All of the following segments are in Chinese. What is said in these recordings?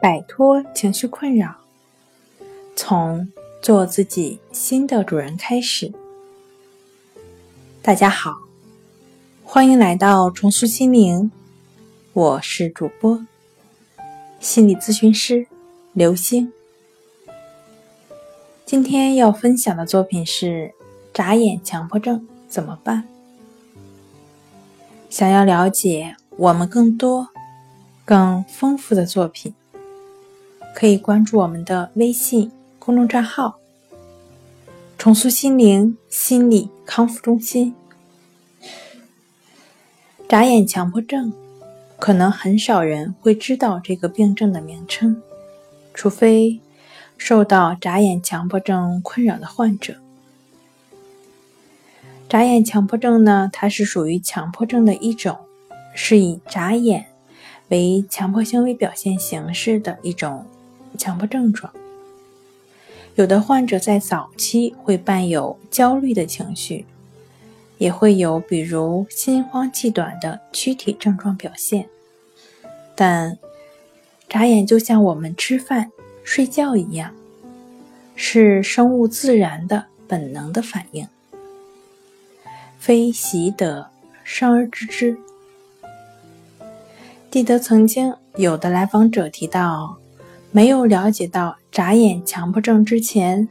摆脱情绪困扰，从做自己新的主人开始。大家好，欢迎来到重塑心灵，我是主播心理咨询师刘星。今天要分享的作品是：眨眼强迫症怎么办？想要了解我们更多。更丰富的作品，可以关注我们的微信公众账号“重塑心灵心理康复中心”。眨眼强迫症，可能很少人会知道这个病症的名称，除非受到眨眼强迫症困扰的患者。眨眼强迫症呢，它是属于强迫症的一种，是以眨眼。为强迫行为表现形式的一种强迫症状。有的患者在早期会伴有焦虑的情绪，也会有比如心慌气短的躯体症状表现。但眨眼就像我们吃饭、睡觉一样，是生物自然的本能的反应，非习得，生而知之。记得曾经有的来访者提到，没有了解到眨眼强迫症之前，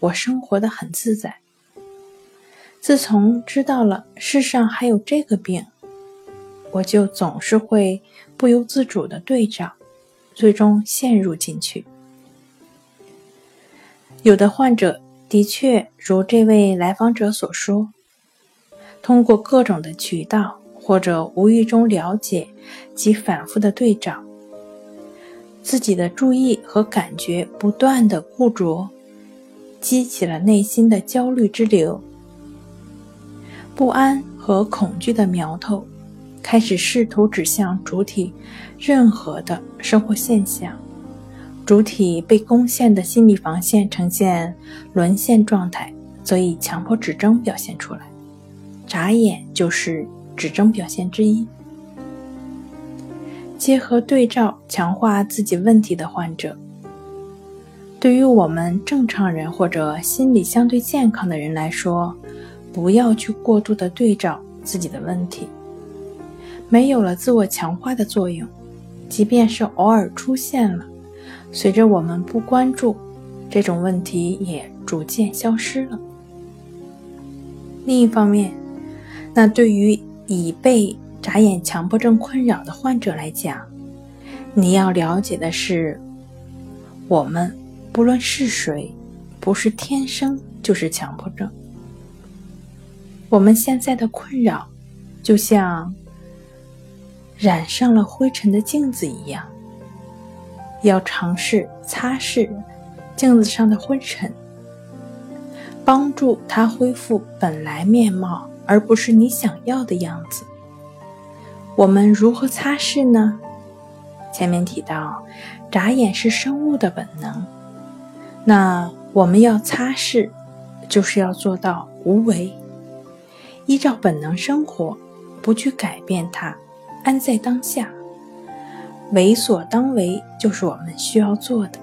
我生活的很自在。自从知道了世上还有这个病，我就总是会不由自主的对照，最终陷入进去。有的患者的确如这位来访者所说，通过各种的渠道。或者无意中了解及反复的对照，自己的注意和感觉不断的固着，激起了内心的焦虑之流，不安和恐惧的苗头开始试图指向主体任何的生活现象，主体被攻陷的心理防线呈现沦陷状态，所以强迫指征表现出来，眨眼就是。指征表现之一，结合对照强化自己问题的患者，对于我们正常人或者心理相对健康的人来说，不要去过度的对照自己的问题，没有了自我强化的作用，即便是偶尔出现了，随着我们不关注，这种问题也逐渐消失了。另一方面，那对于已被眨眼强迫症困扰的患者来讲，你要了解的是，我们不论是谁，不是天生就是强迫症。我们现在的困扰，就像染上了灰尘的镜子一样，要尝试擦拭镜子上的灰尘，帮助它恢复本来面貌。而不是你想要的样子。我们如何擦拭呢？前面提到，眨眼是生物的本能。那我们要擦拭，就是要做到无为，依照本能生活，不去改变它，安在当下，为所当为，就是我们需要做的。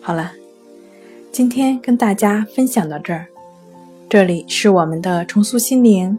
好了，今天跟大家分享到这儿。这里是我们的重塑心灵。